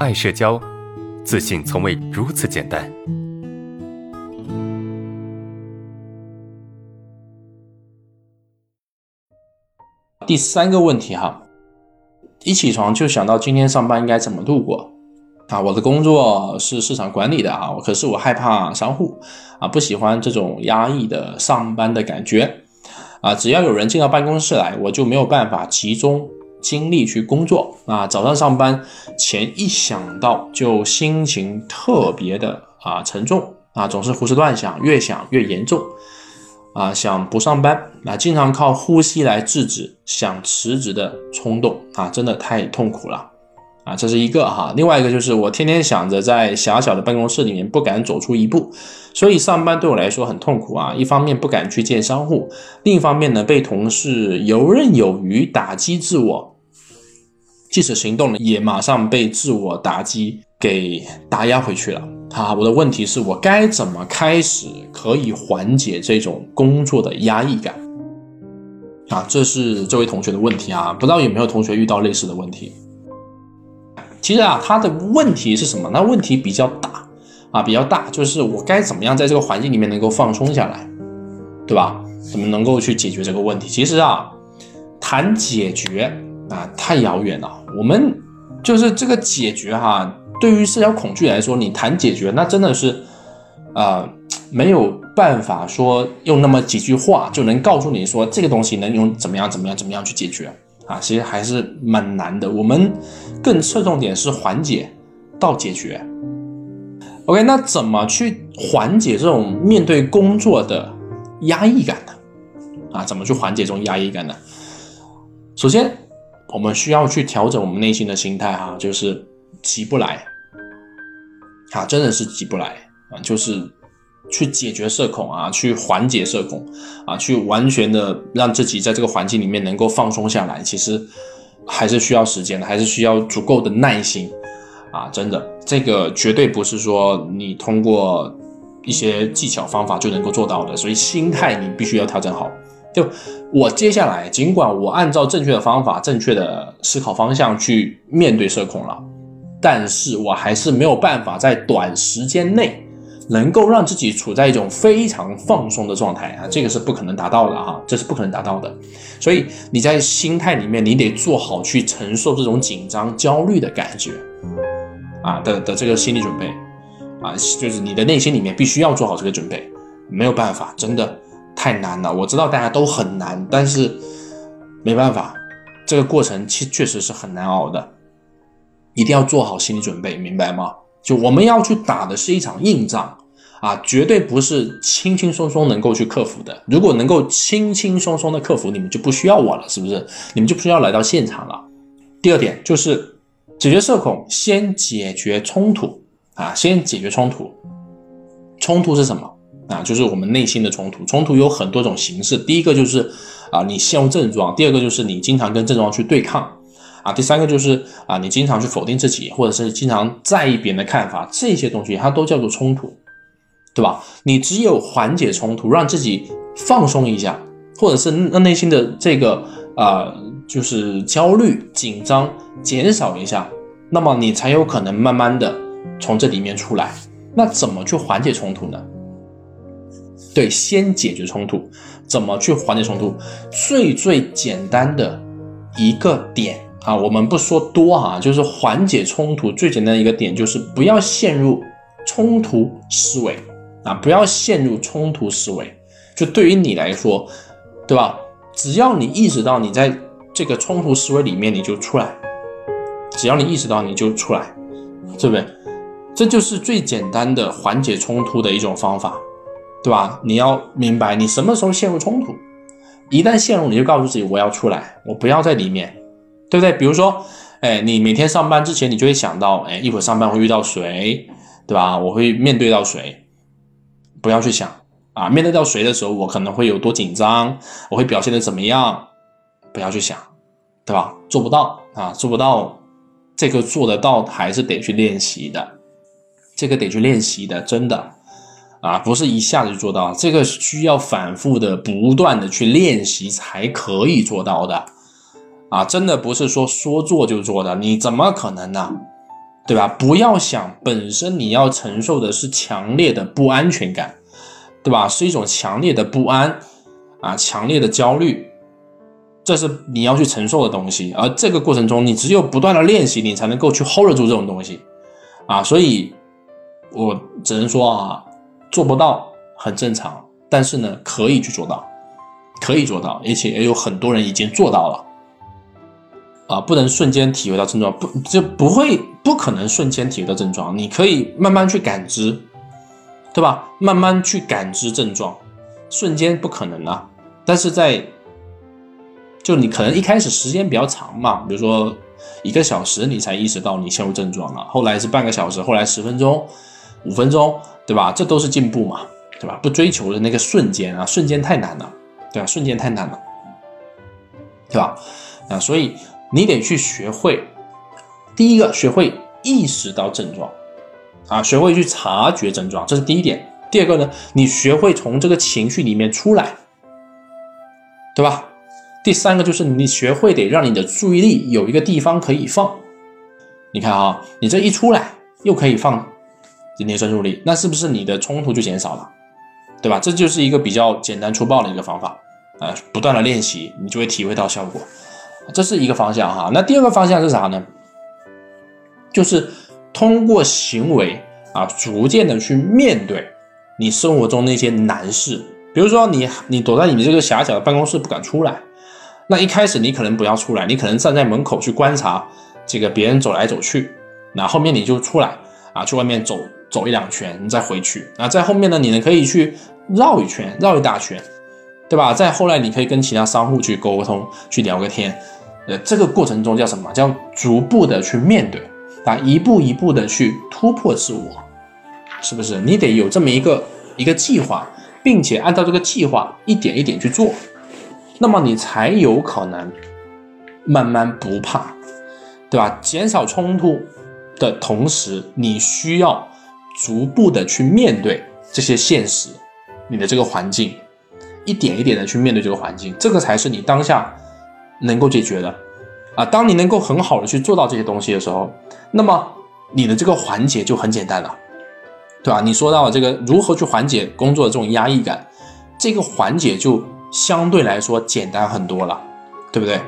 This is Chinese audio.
爱社交，自信从未如此简单。第三个问题哈，一起床就想到今天上班应该怎么度过啊？我的工作是市场管理的啊，可是我害怕商户啊，不喜欢这种压抑的上班的感觉啊。只要有人进到办公室来，我就没有办法集中。精力去工作啊，早上上班前一想到就心情特别的啊沉重啊，总是胡思乱想，越想越严重啊，想不上班啊，经常靠呼吸来制止想辞职的冲动啊，真的太痛苦了啊，这是一个哈，另外一个就是我天天想着在狭小的办公室里面不敢走出一步，所以上班对我来说很痛苦啊，一方面不敢去见商户，另一方面呢被同事游刃有余打击自我。即使行动了，也马上被自我打击给打压回去了。啊，我的问题是我该怎么开始可以缓解这种工作的压抑感？啊，这是这位同学的问题啊，不知道有没有同学遇到类似的问题？其实啊，他的问题是什么？那问题比较大啊，比较大，就是我该怎么样在这个环境里面能够放松下来，对吧？怎么能够去解决这个问题？其实啊，谈解决。啊，太遥远了。我们就是这个解决哈，对于社交恐惧来说，你谈解决，那真的是，呃，没有办法说用那么几句话就能告诉你说这个东西能用怎么样怎么样怎么样去解决啊，其实还是蛮难的。我们更侧重点是缓解到解决。OK，那怎么去缓解这种面对工作的压抑感呢？啊，怎么去缓解这种压抑感呢？首先。我们需要去调整我们内心的心态哈，就是急不来，啊，真的是急不来啊，就是去解决社恐啊，去缓解社恐啊，去完全的让自己在这个环境里面能够放松下来，其实还是需要时间的，还是需要足够的耐心啊，真的，这个绝对不是说你通过一些技巧方法就能够做到的，所以心态你必须要调整好。就我接下来，尽管我按照正确的方法、正确的思考方向去面对社恐了，但是我还是没有办法在短时间内能够让自己处在一种非常放松的状态啊，这个是不可能达到的哈，这是不可能达到的。所以你在心态里面，你得做好去承受这种紧张、焦虑的感觉啊的的这个心理准备啊，就是你的内心里面必须要做好这个准备，没有办法，真的。太难了，我知道大家都很难，但是没办法，这个过程其确实是很难熬的，一定要做好心理准备，明白吗？就我们要去打的是一场硬仗啊，绝对不是轻轻松松能够去克服的。如果能够轻轻松松的克服，你们就不需要我了，是不是？你们就不需要来到现场了。第二点就是解决社恐，先解决冲突啊，先解决冲突。冲突是什么？啊，就是我们内心的冲突，冲突有很多种形式。第一个就是啊，你陷入症状；第二个就是你经常跟症状去对抗；啊，第三个就是啊，你经常去否定自己，或者是经常在意别人的看法。这些东西它都叫做冲突，对吧？你只有缓解冲突，让自己放松一下，或者是让内心的这个啊，就是焦虑、紧张减少一下，那么你才有可能慢慢的从这里面出来。那怎么去缓解冲突呢？对，先解决冲突，怎么去缓解冲突？最最简单的一个点啊，我们不说多啊，就是缓解冲突最简单的一个点，就是不要陷入冲突思维啊，不要陷入冲突思维。就对于你来说，对吧？只要你意识到你在这个冲突思维里面，你就出来；只要你意识到，你就出来，对不对？这就是最简单的缓解冲突的一种方法。对吧？你要明白，你什么时候陷入冲突，一旦陷入，你就告诉自己，我要出来，我不要在里面，对不对？比如说，哎，你每天上班之前，你就会想到，哎，一会上班会遇到谁，对吧？我会面对到谁，不要去想啊，面对到谁的时候，我可能会有多紧张，我会表现的怎么样，不要去想，对吧？做不到啊，做不到，这个做得到还是得去练习的，这个得去练习的，真的。啊，不是一下子就做到，这个需要反复的、不断的去练习才可以做到的。啊，真的不是说说做就做的，你怎么可能呢？对吧？不要想本身你要承受的是强烈的不安全感，对吧？是一种强烈的不安啊，强烈的焦虑，这是你要去承受的东西。而这个过程中，你只有不断的练习，你才能够去 hold 住这种东西啊。所以，我只能说啊，做不到很正常，但是呢，可以去做到，可以做到，而且也有很多人已经做到了。啊，不能瞬间体会到症状，不就不会不可能瞬间体会到症状。你可以慢慢去感知，对吧？慢慢去感知症状，瞬间不可能啊。但是在就你可能一开始时间比较长嘛，比如说一个小时你才意识到你陷入症状了，后来是半个小时，后来十分钟、五分钟，对吧？这都是进步嘛，对吧？不追求的那个瞬间啊，瞬间太难了，对吧？瞬间太难了，对吧？啊，所以。你得去学会，第一个学会意识到症状，啊，学会去察觉症状，这是第一点。第二个呢，你学会从这个情绪里面出来，对吧？第三个就是你学会得让你的注意力有一个地方可以放。你看啊，你这一出来又可以放今天专注力，那是不是你的冲突就减少了？对吧？这就是一个比较简单粗暴的一个方法，啊，不断的练习，你就会体会到效果。这是一个方向哈，那第二个方向是啥呢？就是通过行为啊，逐渐的去面对你生活中那些难事。比如说你你躲在你这个狭小的办公室不敢出来，那一开始你可能不要出来，你可能站在门口去观察这个别人走来走去，那后面你就出来啊，去外面走走一两圈，你再回去。那在后面呢，你呢可以去绕一圈，绕一大圈，对吧？再后来你可以跟其他商户去沟通，去聊个天。呃，这个过程中叫什么？叫逐步的去面对啊，一步一步的去突破自我，是不是？你得有这么一个一个计划，并且按照这个计划一点一点去做，那么你才有可能慢慢不怕，对吧？减少冲突的同时，你需要逐步的去面对这些现实，你的这个环境，一点一点的去面对这个环境，这个才是你当下。能够解决的，啊，当你能够很好的去做到这些东西的时候，那么你的这个缓解就很简单了，对吧？你说到这个如何去缓解工作的这种压抑感，这个缓解就相对来说简单很多了，对不对？